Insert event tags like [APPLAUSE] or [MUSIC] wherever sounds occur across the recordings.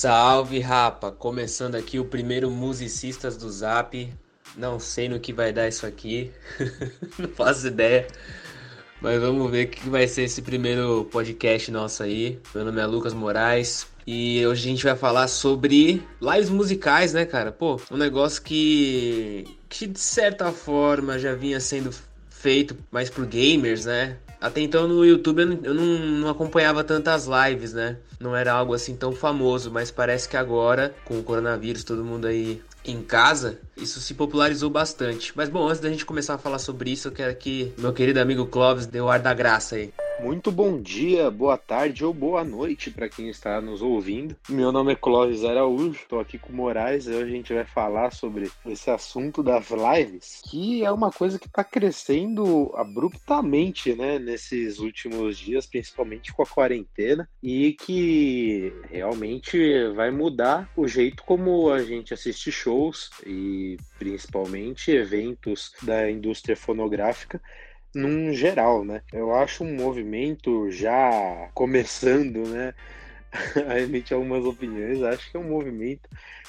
Salve rapa! Começando aqui o primeiro Musicistas do Zap. Não sei no que vai dar isso aqui, [LAUGHS] não faço ideia. Mas vamos ver o que vai ser esse primeiro podcast nosso aí. Meu nome é Lucas Moraes e hoje a gente vai falar sobre lives musicais, né, cara? Pô, um negócio que, que de certa forma já vinha sendo feito mais por gamers, né? Até então no YouTube eu não, não, acompanhava tantas lives, né? Não era algo assim tão famoso, mas parece que agora, com o coronavírus, todo mundo aí em casa, isso se popularizou bastante. Mas bom, antes da gente começar a falar sobre isso, eu quero que meu querido amigo Clóvis dê o ar da graça aí. Muito bom dia, boa tarde ou boa noite para quem está nos ouvindo. Meu nome é Clóvis Araújo, estou aqui com o Moraes e hoje a gente vai falar sobre esse assunto das lives, que é uma coisa que está crescendo abruptamente, né, nesses últimos dias, principalmente com a quarentena, e que realmente vai mudar o jeito como a gente assiste shows e principalmente eventos da indústria fonográfica num geral, né? Eu acho um movimento já começando, né? [LAUGHS] a emitir algumas opiniões. Acho que é um movimento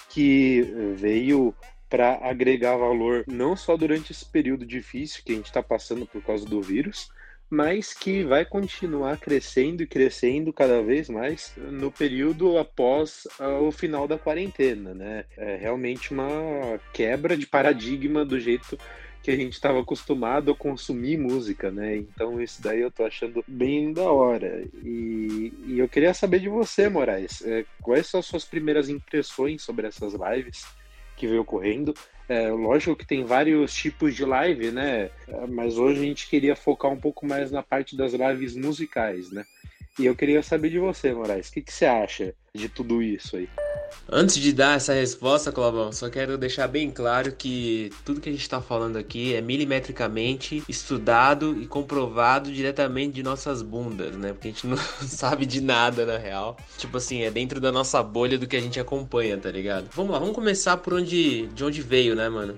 que veio para agregar valor não só durante esse período difícil que a gente está passando por causa do vírus, mas que vai continuar crescendo e crescendo cada vez mais no período após uh, o final da quarentena, né? É realmente uma quebra de paradigma do jeito que a gente estava acostumado a consumir música, né? Então isso daí eu tô achando bem da hora. E, e eu queria saber de você, Moraes, é, quais são as suas primeiras impressões sobre essas lives que veio ocorrendo? É, lógico que tem vários tipos de live, né? É, mas hoje a gente queria focar um pouco mais na parte das lives musicais, né? E eu queria saber de você, Moraes, o que, que você acha de tudo isso aí? Antes de dar essa resposta, Clavão, só quero deixar bem claro que tudo que a gente está falando aqui é milimetricamente estudado e comprovado diretamente de nossas bundas, né? Porque a gente [LAUGHS] não sabe de nada na real. Tipo assim, é dentro da nossa bolha do que a gente acompanha, tá ligado? Vamos lá, vamos começar por onde, de onde veio, né, mano?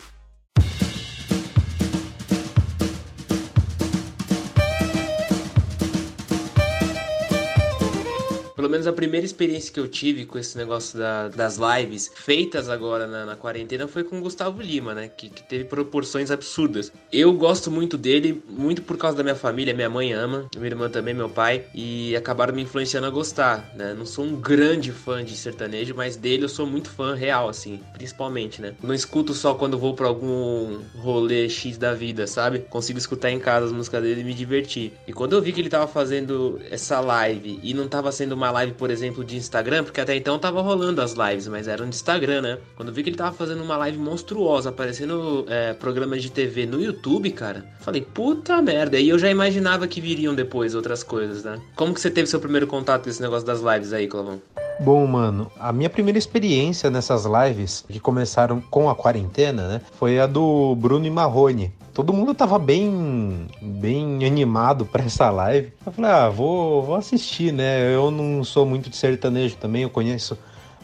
Pelo menos a primeira experiência que eu tive com esse negócio da, das lives feitas agora na, na, quarentena foi com o Gustavo Lima, né? Que, que, teve proporções absurdas. Eu gosto muito dele, muito por causa da minha família. Minha mãe ama, minha irmã também, meu pai. E acabaram me influenciando a gostar, né? Não sou um grande fã de sertanejo, mas dele eu sou muito fã real, assim, principalmente, né? Não escuto só quando vou pra algum rolê X da vida, sabe? Consigo escutar em casa as músicas dele e me divertir. E quando eu vi que ele tava fazendo essa live e não tava sendo uma live, por exemplo, de Instagram, porque até então tava rolando as lives, mas eram de Instagram, né? Quando vi que ele tava fazendo uma live monstruosa, aparecendo é, programas de TV no YouTube, cara, falei, puta merda. E eu já imaginava que viriam depois outras coisas, né? Como que você teve seu primeiro contato com esse negócio das lives aí, Clavão? Bom, mano, a minha primeira experiência nessas lives que começaram com a quarentena, né, foi a do Bruno e Marrone. Todo mundo tava bem, bem animado para essa live. Eu falei, ah, vou, vou assistir, né? Eu não sou muito de sertanejo também, eu conheço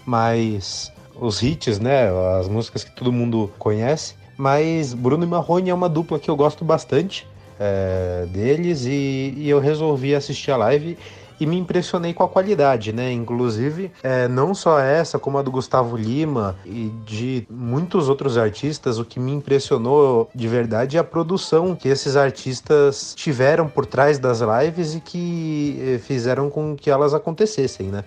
mais os hits, né? As músicas que todo mundo conhece. Mas Bruno e Marrone é uma dupla que eu gosto bastante é, deles e, e eu resolvi assistir a live e me impressionei com a qualidade, né? Inclusive, é, não só essa, como a do Gustavo Lima e de muitos outros artistas, o que me impressionou de verdade é a produção que esses artistas tiveram por trás das lives e que eh, fizeram com que elas acontecessem, né?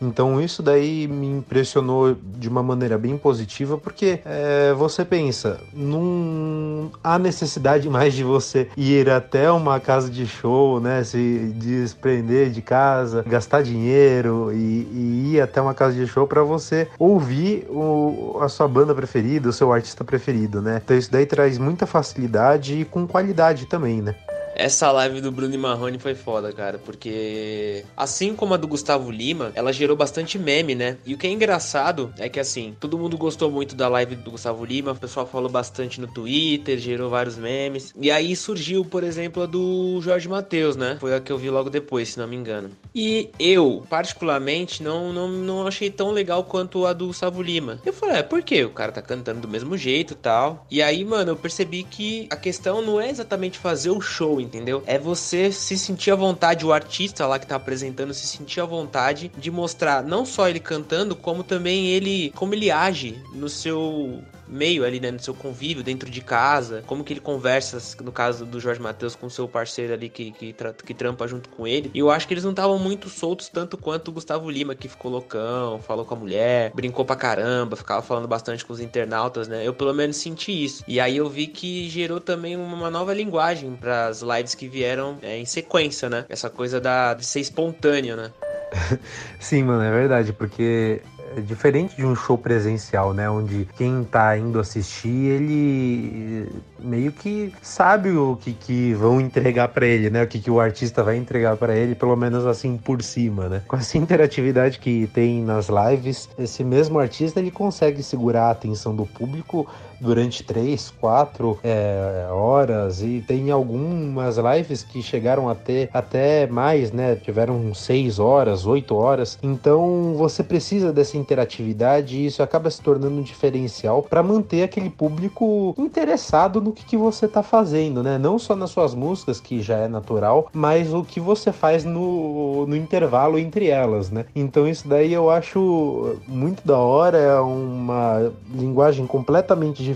Então isso daí me impressionou de uma maneira bem positiva, porque é, você pensa, não há necessidade mais de você ir até uma casa de show, né? Se desprender de casa, gastar dinheiro e, e ir até uma casa de show para você ouvir o, a sua banda preferida, o seu artista preferido, né? Então isso daí traz muita facilidade e com qualidade também, né? Essa live do Bruno Marrone foi foda, cara, porque assim como a do Gustavo Lima, ela gerou bastante meme, né? E o que é engraçado é que assim, todo mundo gostou muito da live do Gustavo Lima, o pessoal falou bastante no Twitter, gerou vários memes. E aí surgiu, por exemplo, a do Jorge Matheus, né? Foi a que eu vi logo depois, se não me engano. E eu, particularmente, não, não, não achei tão legal quanto a do Gustavo Lima. Eu falei, é, por quê? O cara tá cantando do mesmo jeito tal. E aí, mano, eu percebi que a questão não é exatamente fazer o show entendeu? É você se sentir à vontade, o artista lá que tá apresentando se sentir à vontade de mostrar não só ele cantando, como também ele como ele age no seu meio ali, né, no seu convívio dentro de casa, como que ele conversa, no caso do Jorge Matheus, com seu parceiro ali que, que, que trampa junto com ele. E eu acho que eles não estavam muito soltos tanto quanto o Gustavo Lima, que ficou loucão, falou com a mulher, brincou pra caramba, ficava falando bastante com os internautas, né? Eu pelo menos senti isso. E aí eu vi que gerou também uma nova linguagem para as lives que vieram é, em sequência, né? Essa coisa da, de ser espontâneo, né? [LAUGHS] Sim, mano, é verdade, porque é diferente de um show presencial, né? Onde quem tá indo assistir, ele meio que sabe o que, que vão entregar para ele, né? O que, que o artista vai entregar para ele, pelo menos assim por cima, né? Com essa interatividade que tem nas lives, esse mesmo artista ele consegue segurar a atenção do público durante três, quatro é, horas e tem algumas lives que chegaram até, até mais, né? Tiveram seis horas, oito horas. Então você precisa dessa interatividade e isso acaba se tornando um diferencial para manter aquele público interessado no que, que você está fazendo, né? Não só nas suas músicas, que já é natural, mas o que você faz no, no intervalo entre elas, né? Então isso daí eu acho muito da hora, é uma linguagem completamente diferente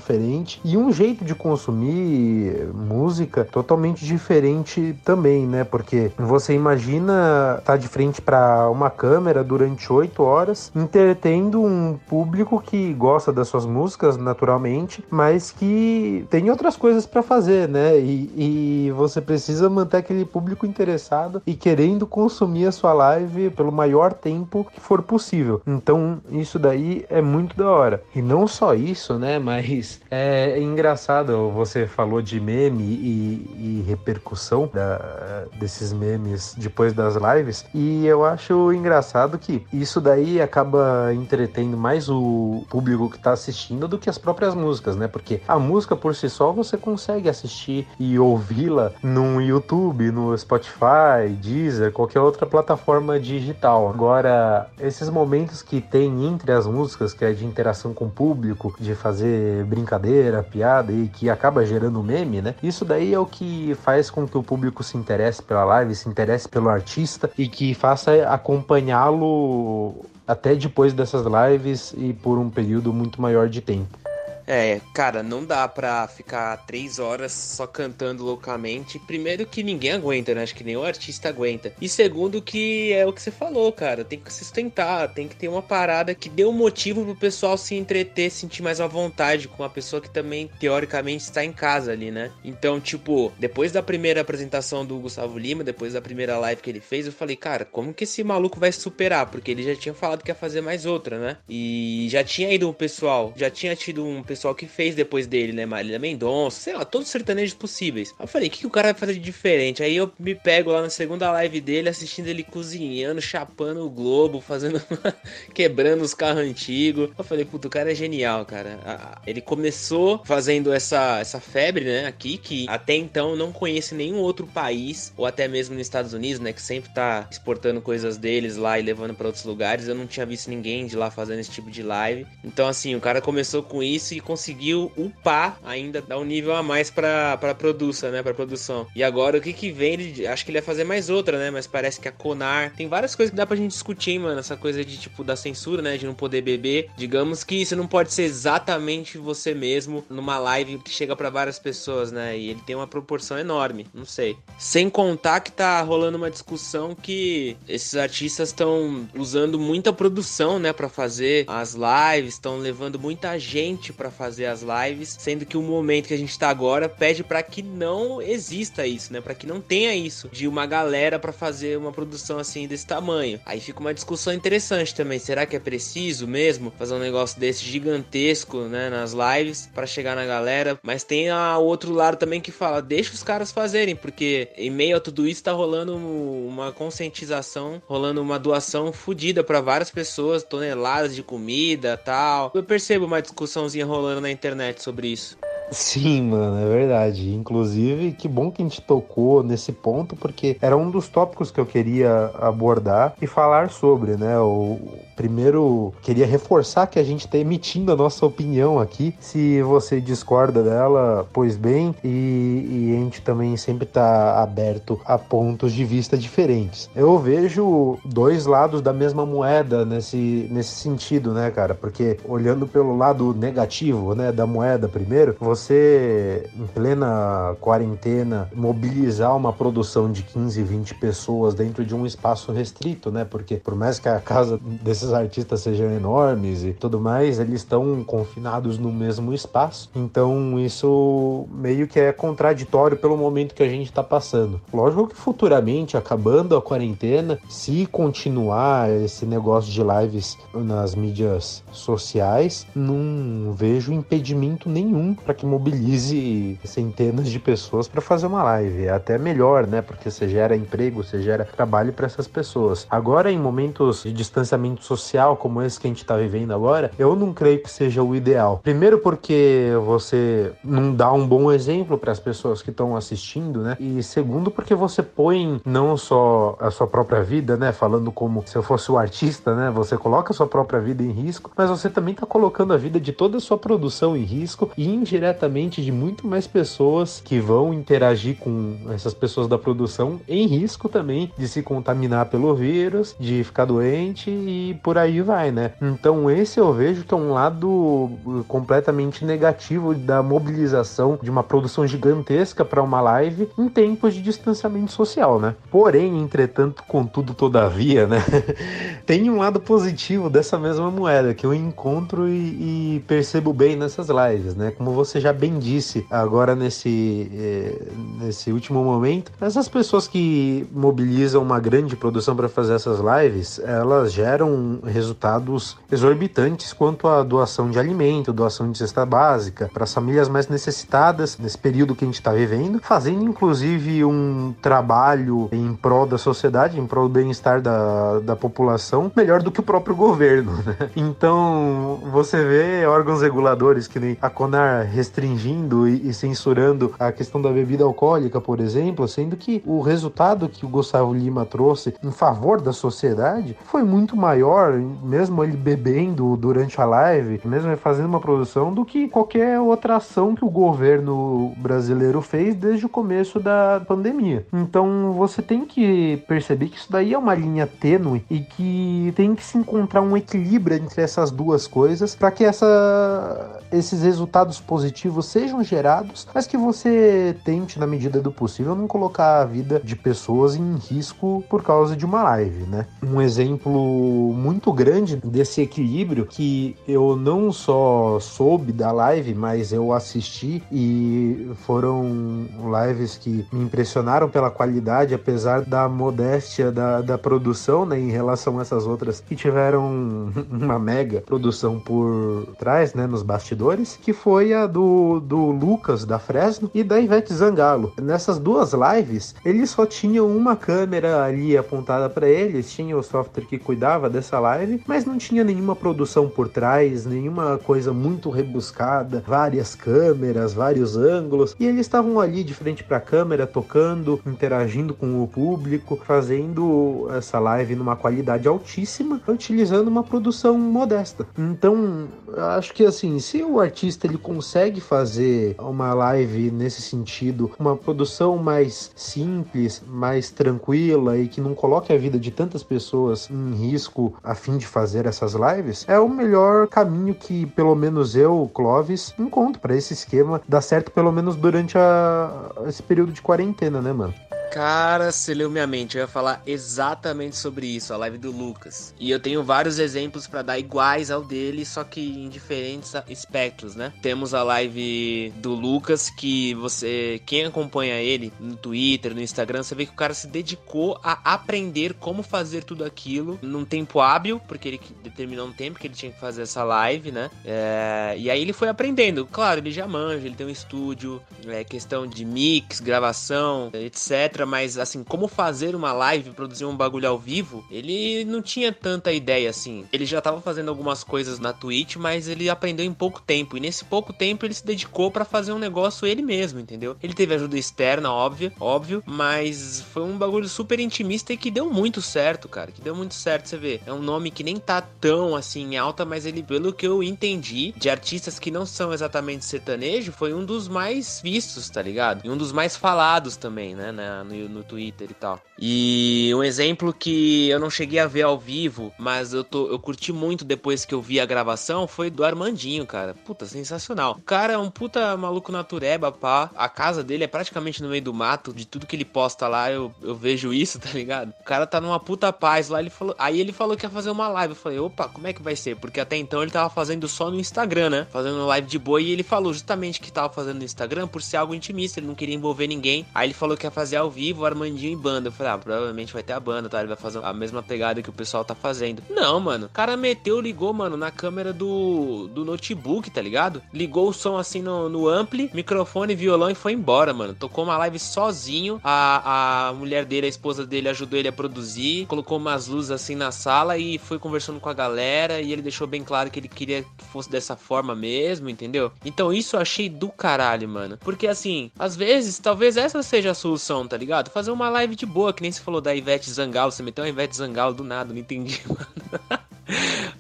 e um jeito de consumir música totalmente diferente também, né? Porque você imagina estar tá de frente para uma câmera durante oito horas, entretendo um público que gosta das suas músicas naturalmente, mas que tem outras coisas para fazer, né? E, e você precisa manter aquele público interessado e querendo consumir a sua live pelo maior tempo que for possível. Então isso daí é muito da hora. E não só isso, né? [LAUGHS] Mas é engraçado, você falou de meme e, e repercussão da, desses memes depois das lives, e eu acho engraçado que isso daí acaba entretendo mais o público que tá assistindo do que as próprias músicas, né? Porque a música por si só você consegue assistir e ouvi-la no YouTube, no Spotify, Deezer, qualquer outra plataforma digital. Agora, esses momentos que tem entre as músicas, que é de interação com o público, de fazer brincadeira, piada e que acaba gerando meme, né? Isso daí é o que faz com que o público se interesse pela live, se interesse pelo artista e que faça acompanhá-lo até depois dessas lives e por um período muito maior de tempo. É, cara, não dá pra ficar três horas só cantando loucamente. Primeiro que ninguém aguenta, né? Acho que o artista aguenta. E segundo que é o que você falou, cara. Tem que sustentar, tem que ter uma parada que dê um motivo pro pessoal se entreter, sentir mais à vontade com a pessoa que também, teoricamente, está em casa ali, né? Então, tipo, depois da primeira apresentação do Gustavo Lima, depois da primeira live que ele fez, eu falei, cara, como que esse maluco vai superar? Porque ele já tinha falado que ia fazer mais outra, né? E já tinha ido um pessoal, já tinha tido um pessoal pessoal que fez depois dele, né? Marília Mendonça, sei lá, todos os sertanejos possíveis. Aí eu falei, o que, que o cara vai fazer de diferente? Aí eu me pego lá na segunda live dele, assistindo ele cozinhando, chapando o globo, fazendo. [LAUGHS] quebrando os carros antigos. Eu falei, puto, o cara é genial, cara. Ele começou fazendo essa, essa febre, né? Aqui, que até então não conhece nenhum outro país, ou até mesmo nos Estados Unidos, né? Que sempre tá exportando coisas deles lá e levando para outros lugares. Eu não tinha visto ninguém de lá fazendo esse tipo de live. Então, assim, o cara começou com isso e conseguiu upar ainda, dar um nível a mais pra, pra produção, né? Pra produção. E agora o que que vem? Ele, acho que ele ia fazer mais outra, né? Mas parece que a Conar. Tem várias coisas que dá pra gente discutir, hein, mano. Essa coisa de tipo da censura, né? De não poder beber. Digamos que isso não pode ser exatamente você mesmo numa live que chega para várias pessoas, né? E ele tem uma proporção enorme. Não sei. Sem contar que tá rolando uma discussão que esses artistas estão usando muita produção, né? para fazer as lives, estão levando muita gente para fazer as lives, sendo que o momento que a gente tá agora pede para que não exista isso, né? Para que não tenha isso de uma galera para fazer uma produção assim desse tamanho. Aí fica uma discussão interessante também. Será que é preciso mesmo fazer um negócio desse gigantesco, né, nas lives para chegar na galera? Mas tem o outro lado também que fala, deixa os caras fazerem, porque em meio a tudo isso tá rolando uma conscientização, rolando uma doação fodida para várias pessoas, toneladas de comida, tal. Eu percebo uma discussãozinha rolando rolando na internet sobre isso. Sim, mano, é verdade. Inclusive, que bom que a gente tocou nesse ponto, porque era um dos tópicos que eu queria abordar e falar sobre, né? O, Primeiro, queria reforçar que a gente está emitindo a nossa opinião aqui. Se você discorda dela, pois bem, e, e a gente também sempre está aberto a pontos de vista diferentes. Eu vejo dois lados da mesma moeda nesse, nesse sentido, né, cara? Porque olhando pelo lado negativo, né, da moeda primeiro, você em plena quarentena mobilizar uma produção de 15, 20 pessoas dentro de um espaço restrito, né? Porque por mais que a casa desses artistas sejam enormes e tudo mais, eles estão confinados no mesmo espaço. Então isso meio que é contraditório pelo momento que a gente está passando. Lógico que futuramente, acabando a quarentena, se continuar esse negócio de lives nas mídias sociais, não vejo impedimento nenhum para que mobilize centenas de pessoas para fazer uma live. É até melhor, né? Porque você gera emprego, você gera trabalho para essas pessoas. Agora, em momentos de distanciamento social como esse que a gente está vivendo agora, eu não creio que seja o ideal. Primeiro, porque você não dá um bom exemplo para as pessoas que estão assistindo, né? E segundo, porque você põe não só a sua própria vida, né? Falando como se eu fosse o artista, né? Você coloca a sua própria vida em risco, mas você também está colocando a vida de toda a sua produção em risco e indiretamente de muito mais pessoas que vão interagir com essas pessoas da produção em risco também de se contaminar pelo vírus, de ficar doente e por aí vai, né? Então esse eu vejo que é um lado completamente negativo da mobilização de uma produção gigantesca para uma live em tempos de distanciamento social, né? Porém, entretanto, contudo, todavia, né? [LAUGHS] Tem um lado positivo dessa mesma moeda que eu encontro e, e, percebo bem nessas lives, né? Como você já bem disse agora nesse, eh, nesse último momento, essas pessoas que mobilizam uma grande produção para fazer essas lives, elas geram resultados exorbitantes quanto à doação de alimento, doação de cesta básica para as famílias mais necessitadas nesse período que a gente está vivendo, fazendo inclusive um trabalho em prol da sociedade, em prol do bem-estar da, da população, melhor do que o próprio governo. Né? [LAUGHS] Então você vê órgãos reguladores que nem a CONAR restringindo e, e censurando a questão da bebida alcoólica, por exemplo, sendo que o resultado que o Gustavo Lima trouxe em favor da sociedade foi muito maior, mesmo ele bebendo durante a live, mesmo ele fazendo uma produção, do que qualquer outra ação que o governo brasileiro fez desde o começo da pandemia. Então você tem que perceber que isso daí é uma linha tênue e que tem que se encontrar um equilíbrio entre essas duas coisas para que essa, esses resultados positivos sejam gerados, mas que você tente, na medida do possível, não colocar a vida de pessoas em risco por causa de uma live, né? Um exemplo muito grande desse equilíbrio que eu não só soube da live, mas eu assisti e foram lives que me impressionaram pela qualidade, apesar da modéstia da, da produção, né, em relação a essas outras que tiveram [LAUGHS] uma mega produção por trás, né, nos bastidores, que foi a do, do Lucas da Fresno e da Ivete Zangalo. Nessas duas lives, eles só tinham uma câmera ali apontada para eles, tinha o software que cuidava dessa live, mas não tinha nenhuma produção por trás, nenhuma coisa muito rebuscada, várias câmeras, vários ângulos, e eles estavam ali de frente para a câmera, tocando, interagindo com o público, fazendo essa live numa qualidade altíssima, utilizando uma produção modesta. Então, acho que assim, se o artista ele consegue fazer uma live nesse sentido, uma produção mais simples, mais tranquila e que não coloque a vida de tantas pessoas em risco a fim de fazer essas lives, é o melhor caminho que pelo menos eu, Clovis, encontro para esse esquema dar certo pelo menos durante a, esse período de quarentena, né, mano? Cara, você leu minha mente. Eu ia falar exatamente sobre isso, a live do Lucas. E eu tenho vários exemplos para dar iguais ao dele, só que em diferentes espectros, né? Temos a live do Lucas, que você, quem acompanha ele no Twitter, no Instagram, você vê que o cara se dedicou a aprender como fazer tudo aquilo num tempo hábil, porque ele determinou um tempo que ele tinha que fazer essa live, né? É, e aí ele foi aprendendo. Claro, ele já manja, ele tem um estúdio, é, questão de mix, gravação, etc Mas, assim, como fazer uma live, produzir um bagulho ao vivo, ele não tinha tanta ideia assim. Ele já tava fazendo algumas coisas na Twitch, mas ele aprendeu em pouco tempo. E nesse pouco tempo ele se dedicou para fazer um negócio ele mesmo, entendeu? Ele teve ajuda externa, óbvio, óbvio, mas foi um bagulho super intimista e que deu muito certo, cara. Que deu muito certo, você vê. É um nome que nem tá tão assim em alta, mas ele, pelo que eu entendi, de artistas que não são exatamente sertanejo, foi um dos mais vistos, tá ligado? E um dos mais falados também, né? No, no Twitter e tal. E um exemplo que eu não cheguei a ver ao vivo, mas eu, tô, eu curti muito depois que eu vi a gravação, foi do Armandinho, cara. Puta, sensacional. O cara é um puta maluco natureba, pá. A casa dele é praticamente no meio do mato. De tudo que ele posta lá, eu, eu vejo isso, [LAUGHS] tá ligado? O cara tá numa puta paz lá. Ele falou, aí ele falou que ia fazer uma live. Eu falei, opa, como é que vai ser? Porque até então ele tava fazendo só no Instagram, né? Fazendo live de boa. E ele falou justamente que tava fazendo no Instagram por ser algo intimista. Ele não queria envolver ninguém. Aí ele falou que ia fazer ao vivo, Armandinho em banda. Eu falei, ah, provavelmente vai ter a banda, tá? Ele vai fazer a mesma pegada que o pessoal tá fazendo. Não, mano. O cara meteu, ligou, mano, na câmera do, do notebook, tá ligado? Ligou o som assim no, no ampli, microfone, violão e foi embora, mano. Tocou uma live sozinho. A, a mulher dele, a esposa dele, ajudou ele a produzir. Colocou umas luzes assim na sala e foi conversando com a galera. E ele deixou bem claro que ele queria que fosse dessa forma mesmo, entendeu? Então isso eu achei do caralho, mano. Porque assim, às vezes, talvez essa seja a solução, tá ligado? Fazer uma live de boa, que nem se falou da Ivete Zangalo. Você meteu a Ivete Zangalo do nada, não entendi, [LAUGHS] mano.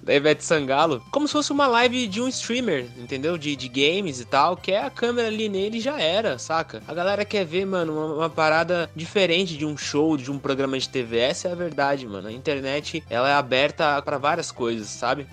da Ivete Sangalo, como se fosse uma live de um streamer, entendeu? De, de games e tal, que é a câmera ali nele já era, saca? A galera quer ver, mano, uma, uma, parada diferente de um show, de um programa de TV. Essa é a verdade, mano. A internet, ela é aberta para várias coisas, sabe?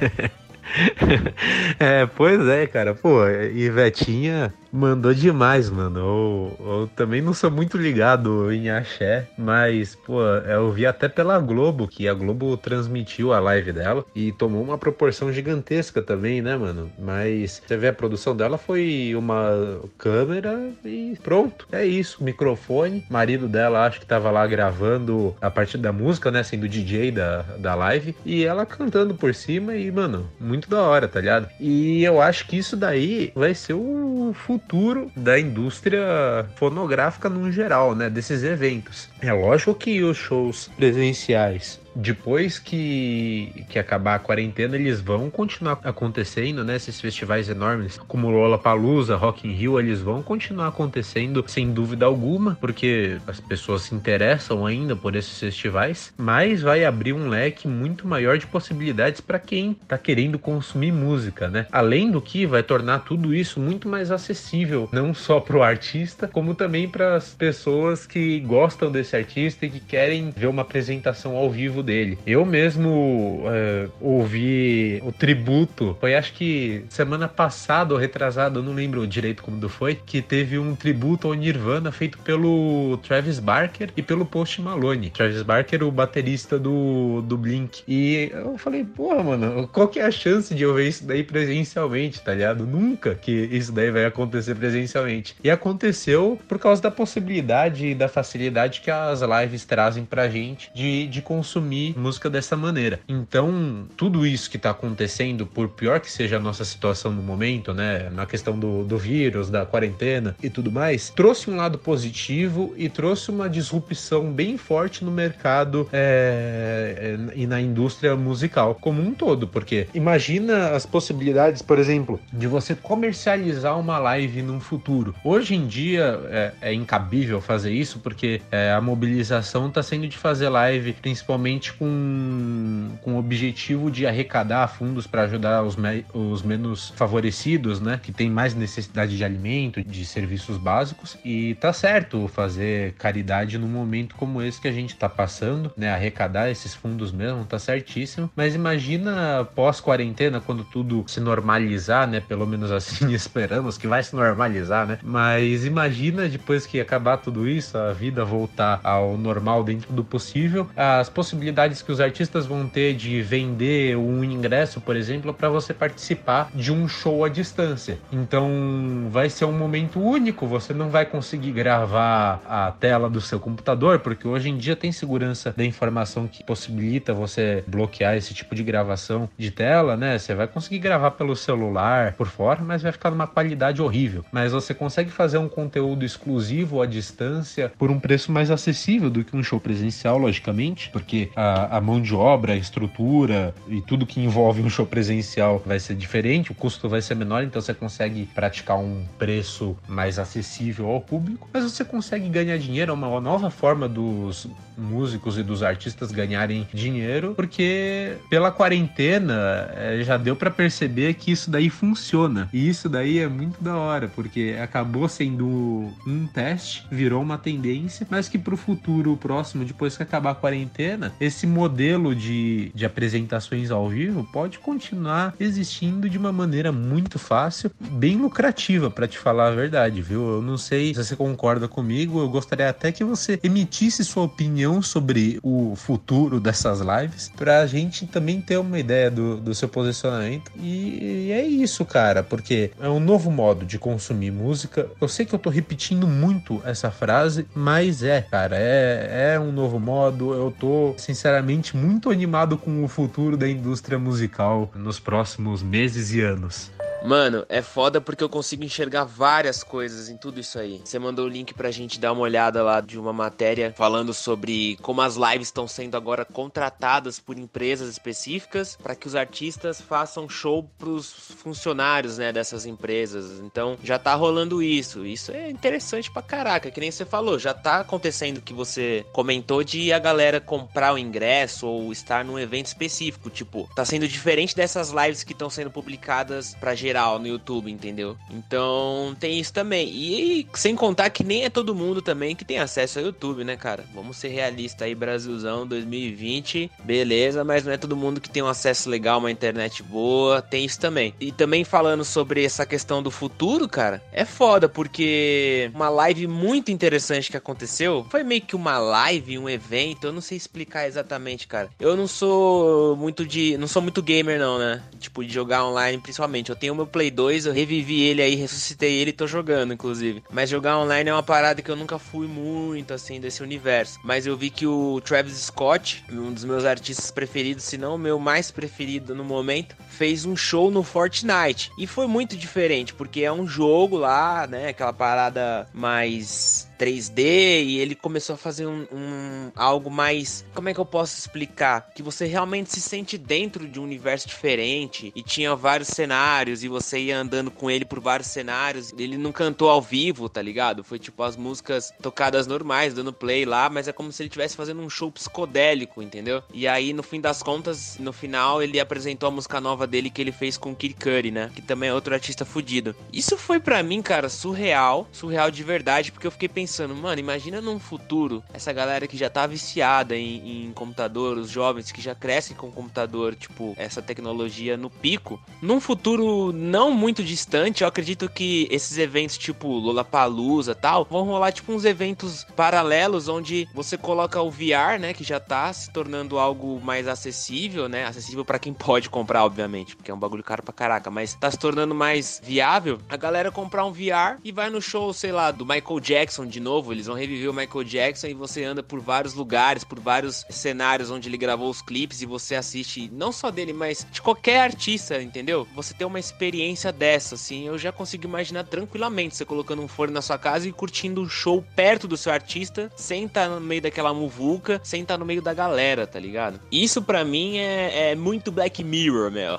[LAUGHS] é, pois é, cara. Pô, Ivetinha Mandou demais, mano. Eu, eu, também não sou muito ligado em axé, mas, pô, eu vi até pela Globo, que a Globo transmitiu a live dela e tomou uma proporção gigantesca também, né, mano? Mas você vê a produção dela foi uma câmera e pronto. É isso, microfone. Marido dela acho que tava lá gravando a parte da música, né, sendo DJ da, da live, e ela cantando por cima e, mano, muito da hora, tá ligado? E eu acho que isso daí vai ser o futuro futuro da indústria fonográfica no geral, né? Desses eventos. É lógico que os shows presenciais depois que, que acabar a quarentena, eles vão continuar acontecendo, né? Esses festivais enormes, como Lollapalooza, Rock in Rio, eles vão continuar acontecendo sem dúvida alguma, porque as pessoas se interessam ainda por esses festivais, mas vai abrir um leque muito maior de possibilidades para quem tá querendo consumir música, né? Além do que vai tornar tudo isso muito mais acessível, não só pro artista, como também para as pessoas que gostam desse artista e que querem ver uma apresentação ao vivo dele. Eu mesmo é, ouvi o tributo, foi acho que semana passada ou retrasada, eu não lembro direito como foi, que teve um tributo ao Nirvana feito pelo Travis Barker e pelo Post Malone. Travis Barker, o baterista do, do Blink. E eu falei, porra, mano, qual que é a chance de eu ver isso daí presencialmente, tá ligado? Nunca que isso daí vai acontecer presencialmente. E aconteceu por causa da possibilidade e da facilidade que as lives trazem pra gente de, de consumir música dessa maneira. Então, tudo isso que está acontecendo, por pior que seja a nossa situação no momento, né, na questão do, do vírus, da quarentena e tudo mais, trouxe um lado positivo e trouxe uma disrupção bem forte no mercado é, é, e na indústria musical como um todo, porque imagina as possibilidades, por exemplo, de você comercializar uma live num futuro. Hoje em dia é, é incabível fazer isso porque é, a mobilização está sendo de fazer live principalmente com, com o objetivo de arrecadar fundos para ajudar os, me, os menos favorecidos, né? Que tem mais necessidade de alimento, de serviços básicos. E tá certo fazer caridade num momento como esse que a gente tá passando, né? Arrecadar esses fundos mesmo, tá certíssimo. Mas imagina pós-quarentena, quando tudo se normalizar, né? Pelo menos assim [LAUGHS] esperamos que vai se normalizar, né? Mas imagina depois que acabar tudo isso, a vida voltar ao normal dentro do possível, as possibilidades possibilidades que os artistas vão ter de vender um ingresso, por exemplo, para você participar de um show à distância. Então vai ser um momento único, você não vai conseguir gravar a tela do seu computador, porque hoje em dia tem segurança da informação que possibilita você bloquear esse tipo de gravação de tela, né? Você vai conseguir gravar pelo celular por fora, mas vai ficar numa qualidade horrível. Mas você consegue fazer um conteúdo exclusivo à distância por um preço mais acessível do que um show presencial, logicamente, porque a, a mão de obra, a estrutura e tudo que envolve um show presencial vai ser diferente, o custo vai ser menor, então você consegue praticar um preço mais acessível ao público, mas você consegue ganhar dinheiro, é uma nova forma dos músicos e dos artistas ganharem dinheiro, porque pela quarentena é, já deu para perceber que isso daí funciona. E isso daí é muito da hora, porque acabou sendo um teste, virou uma tendência, mas que pro futuro próximo, depois que acabar a quarentena, esse modelo de, de apresentações ao vivo pode continuar existindo de uma maneira muito fácil, bem lucrativa, para te falar a verdade, viu? Eu não sei se você concorda comigo, eu gostaria até que você emitisse sua opinião sobre o futuro dessas lives, pra gente também ter uma ideia do, do seu posicionamento. E, e é isso, cara, porque é um novo modo de consumir música. Eu sei que eu tô repetindo muito essa frase, mas é, cara, é, é um novo modo. Eu tô, sinceramente, muito animado com o futuro da indústria musical nos próximos meses e anos. Mano, é foda porque eu consigo enxergar várias coisas em tudo isso aí. Você mandou o link pra gente dar uma olhada lá de uma matéria falando sobre como as lives estão sendo agora contratadas por empresas específicas para que os artistas façam show pros funcionários, né, dessas empresas. Então, já tá rolando isso. Isso é interessante pra caraca, que nem você falou, já tá acontecendo que você comentou de a galera comprar o ingresso ou estar num evento específico, tipo, tá sendo diferente dessas lives que estão sendo publicadas pra geral no YouTube, entendeu? Então tem isso também. E sem contar que nem é todo mundo também que tem acesso ao YouTube, né, cara? Vamos ser realistas aí, Brasilzão 2020, beleza, mas não é todo mundo que tem um acesso legal, uma internet boa, tem isso também. E também falando sobre essa questão do futuro, cara, é foda, porque uma live muito interessante que aconteceu foi meio que uma live, um evento, eu não sei explicar exatamente, cara. Eu não sou muito de. não sou muito gamer, não, né? Tipo, de jogar online principalmente. Eu tenho meu Play 2, eu revivi ele aí, ressuscitei ele e tô jogando, inclusive. Mas jogar online é uma parada que eu nunca fui muito, assim, desse universo. Mas eu vi que o Travis Scott, um dos meus artistas preferidos, se não o meu mais preferido no momento, fez um show no Fortnite. E foi muito diferente, porque é um jogo lá, né, aquela parada mais 3D e ele começou a fazer um, um, algo mais. Como é que eu posso explicar? Que você realmente se sente dentro de um universo diferente e tinha vários cenários e você ia andando com ele por vários cenários. Ele não cantou ao vivo, tá ligado? Foi tipo as músicas tocadas normais, dando play lá, mas é como se ele estivesse fazendo um show psicodélico, entendeu? E aí, no fim das contas, no final, ele apresentou a música nova dele que ele fez com Kid Cudi, né? Que também é outro artista fudido. Isso foi para mim, cara, surreal, surreal de verdade, porque eu fiquei pensando pensando, mano, imagina num futuro essa galera que já tá viciada em, em computador, os jovens que já crescem com computador, tipo, essa tecnologia no pico. Num futuro não muito distante, eu acredito que esses eventos tipo Lollapalooza tal, vão rolar tipo uns eventos paralelos onde você coloca o VR, né, que já tá se tornando algo mais acessível, né, acessível para quem [LAUGHS] pode comprar, obviamente, porque é um bagulho caro pra caraca, mas tá se tornando mais viável a galera comprar um VR e vai no show, sei lá, do Michael Jackson de novo, eles vão reviver o Michael Jackson e você anda por vários lugares, por vários cenários onde ele gravou os clipes e você assiste não só dele, mas de qualquer artista, entendeu? Você tem uma experiência dessa, assim, eu já consigo imaginar tranquilamente você colocando um fone na sua casa e curtindo um show perto do seu artista, sem estar no meio daquela muvuca, sem estar no meio da galera, tá ligado? Isso para mim é, é muito Black Mirror, meu.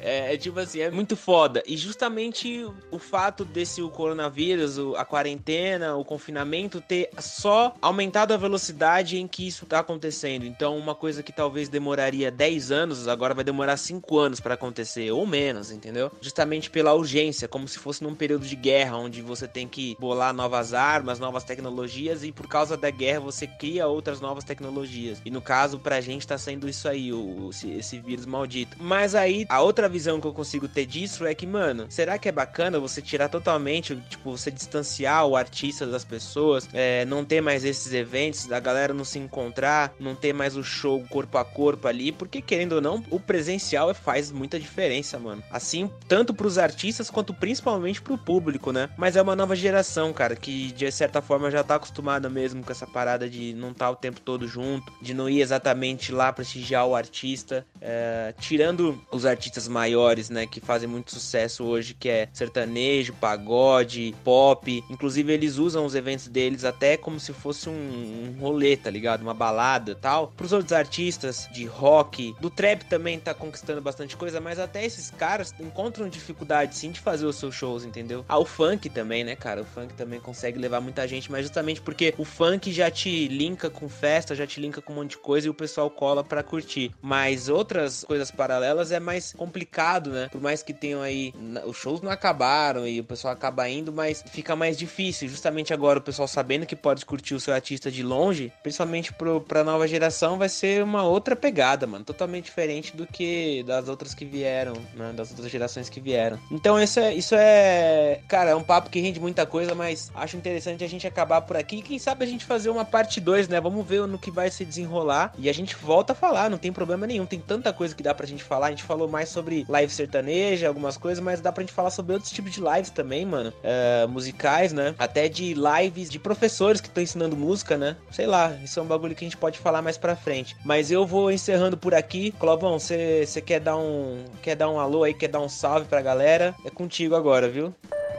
É, é, tipo assim, é muito foda. E justamente o fato desse o coronavírus, a quarentena, o confinamento ter só aumentado a velocidade em que isso tá acontecendo. Então, uma coisa que talvez demoraria 10 anos, agora vai demorar 5 anos para acontecer, ou menos, entendeu? Justamente pela urgência, como se fosse num período de guerra, onde você tem que bolar novas armas, novas tecnologias, e por causa da guerra você cria outras novas tecnologias. E no caso, pra gente tá sendo isso aí, o, esse, esse vírus maldito. Mas aí, a outra visão que eu consigo ter disso é que, mano, será que é bacana você tirar totalmente, tipo, você distanciar o artista das pessoas, é, não ter mais esses eventos, da galera não se encontrar, não ter mais o show corpo a corpo ali, porque querendo ou não, o presencial faz muita diferença, mano. Assim, tanto pros artistas quanto principalmente pro público, né? Mas é uma nova geração, cara, que de certa forma já tá acostumada mesmo com essa parada de não estar tá o tempo todo junto, de não ir exatamente lá prestigiar o artista. É, tirando os artistas maiores, né, que fazem muito sucesso hoje, que é sertanejo, pagode, pop. Inclusive, eles usam os eventos deles até como se fosse um, um rolê, tá ligado? Uma balada tal. Pros outros artistas de rock, do trap também tá conquistando bastante coisa, mas até esses caras encontram dificuldade sim de fazer os seus shows, entendeu? Ah, o funk também, né, cara? O funk também consegue levar muita gente, mas justamente porque o funk já te linka com festa, já te linka com um monte de coisa e o pessoal cola para curtir. Mas outras coisas paralelas é mais complicado, né? Por mais que tenham aí. Os shows não acabaram e o pessoal acaba indo, mas fica mais difícil. Justamente agora o pessoal sabendo que pode curtir o seu artista de longe, principalmente pro, pra nova geração, vai ser uma outra pegada, mano. Totalmente diferente do que das outras que vieram, né? Das outras gerações que vieram. Então isso é, isso é. Cara, é um papo que rende muita coisa, mas acho interessante a gente acabar por aqui. Quem sabe a gente fazer uma parte 2, né? Vamos ver no que vai se desenrolar. E a gente volta a falar, não tem problema nenhum. Tem tanta coisa que dá pra gente falar. A gente falou mais sobre live sertaneja, algumas coisas, mas dá pra gente falar sobre outros tipos de lives também, mano. É, musicais, né? Até de lives de professores que estão ensinando música, né? Sei lá, isso é um bagulho que a gente pode falar mais pra frente. Mas eu vou encerrando por aqui. Clovão, você quer dar um. Quer dar um alô aí, quer dar um salve pra galera? É contigo agora, viu?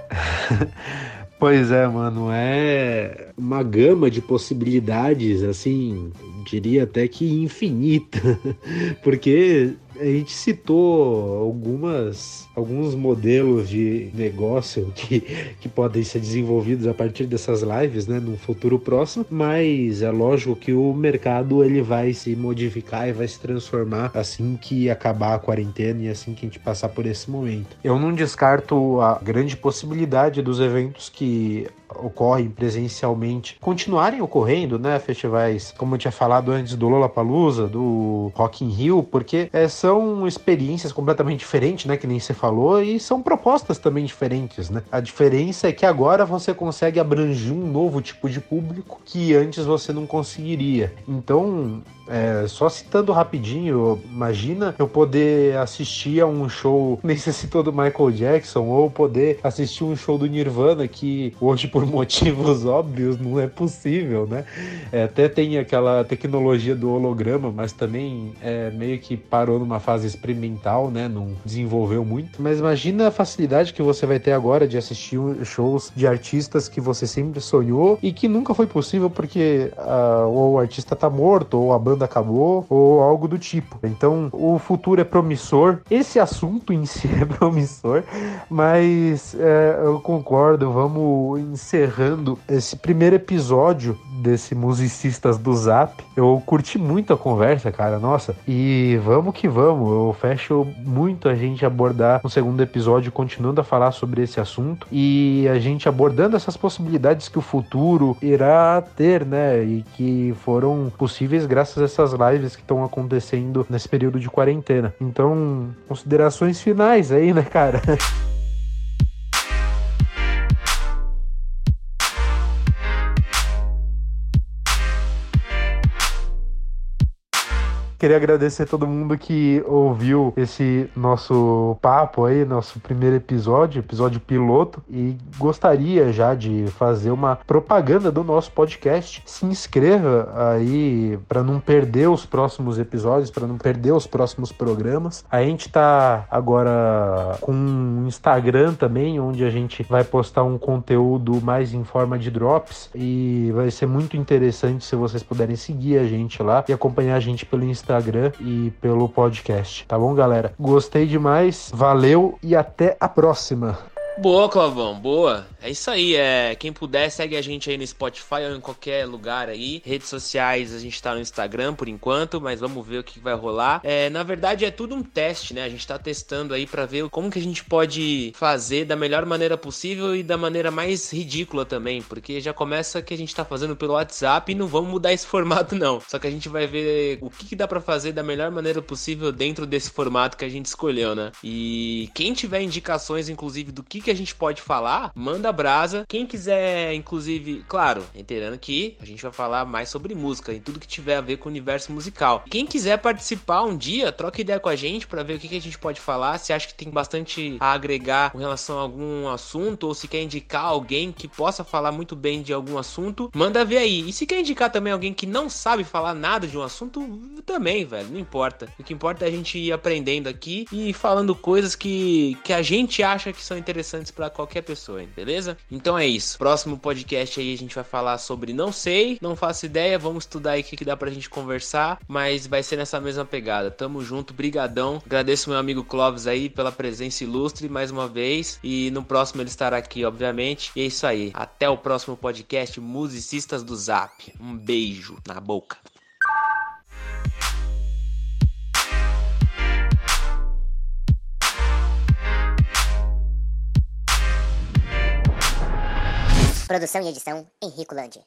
[LAUGHS] Pois é, mano, é uma gama de possibilidades, assim, diria até que infinita, [LAUGHS] porque a gente citou algumas, alguns modelos de negócio [LAUGHS] que, que podem ser desenvolvidos a partir dessas lives, né, no futuro próximo, mas é lógico que o mercado ele vai se modificar e vai se transformar assim que acabar a quarentena e assim que a gente passar por esse momento. Eu não descarto a grande possibilidade dos eventos que ocorrem presencialmente continuarem ocorrendo, né? Festivais, como eu tinha falado antes do Lollapalooza, do Rock in Rio, porque é, são experiências completamente diferentes, né? Que nem você falou, e são propostas também diferentes, né? A diferença é que agora você consegue abranger um novo tipo de público que antes você não conseguiria. Então, é, só citando rapidinho, imagina eu poder assistir a um show, [LAUGHS] nem se do Michael Jackson, ou poder assistir um show do Nirvana, que hoje, por [LAUGHS] motivos óbvios, não é possível, né? É, até tem aquela tecnologia do holograma, mas também é, meio que parou numa fase experimental, né? Não desenvolveu muito. Mas imagina a facilidade que você vai ter agora de assistir shows de artistas que você sempre sonhou e que nunca foi possível porque uh, ou o artista tá morto, ou a banda acabou ou algo do tipo. Então, o futuro é promissor. Esse assunto em si [LAUGHS] é promissor, mas é, eu concordo. Vamos encerrando esse primeiro episódio desse Musicistas do Zap. Eu curti muito a conversa, cara, nossa. E vamos que vamos. Eu fecho muito a gente abordar no segundo episódio, continuando a falar sobre esse assunto e a gente abordando essas possibilidades que o futuro irá ter, né? E que foram possíveis graças a essas lives que estão acontecendo nesse período de quarentena. Então, considerações finais aí, né, cara? [LAUGHS] Queria agradecer a todo mundo que ouviu esse nosso papo aí, nosso primeiro episódio, episódio piloto, e gostaria já de fazer uma propaganda do nosso podcast. Se inscreva aí para não perder os próximos episódios, para não perder os próximos programas. A gente tá agora com um Instagram também, onde a gente vai postar um conteúdo mais em forma de drops e vai ser muito interessante se vocês puderem seguir a gente lá e acompanhar a gente pelo Instagram Instagram e pelo podcast. Tá bom, galera? Gostei demais, valeu e até a próxima. Boa, Clavão, boa. É isso aí. É, quem puder, segue a gente aí no Spotify ou em qualquer lugar aí. Redes sociais, a gente tá no Instagram por enquanto, mas vamos ver o que vai rolar. É, na verdade, é tudo um teste, né? A gente tá testando aí para ver como que a gente pode fazer da melhor maneira possível e da maneira mais ridícula também, porque já começa que a gente tá fazendo pelo WhatsApp e não vamos mudar esse [LAUGHS] formato não. Só que a gente vai ver o que, que dá para fazer da melhor maneira possível dentro desse formato que a gente escolheu, né? E quem tiver indicações, inclusive, do que, que a gente pode falar, manda brasa. Quem quiser, inclusive, claro, entendendo que a gente vai falar mais sobre música e tudo que tiver a ver com o universo musical. Quem quiser participar um dia, troca ideia com a gente para ver o que, que a gente pode falar. Se acha que tem bastante a agregar com relação a algum assunto ou se quer indicar alguém que possa falar muito bem de algum assunto, manda ver aí. E se quer indicar também alguém que não sabe falar nada de um assunto, também, velho, não importa. O que importa é a gente ir aprendendo aqui e falando coisas que, que a gente acha que são interessantes para qualquer pessoa, beleza? Então é isso. Próximo podcast aí a gente vai falar sobre não sei, não faço ideia, vamos estudar aí o que, que dá pra gente conversar, mas vai ser nessa mesma pegada. Tamo junto, brigadão. Agradeço meu amigo Clóvis aí pela presença ilustre mais uma vez e no próximo ele estará aqui, obviamente. E é isso aí. Até o próximo podcast Musicistas do Zap. Um beijo na boca. Produção e edição Henrico Landi.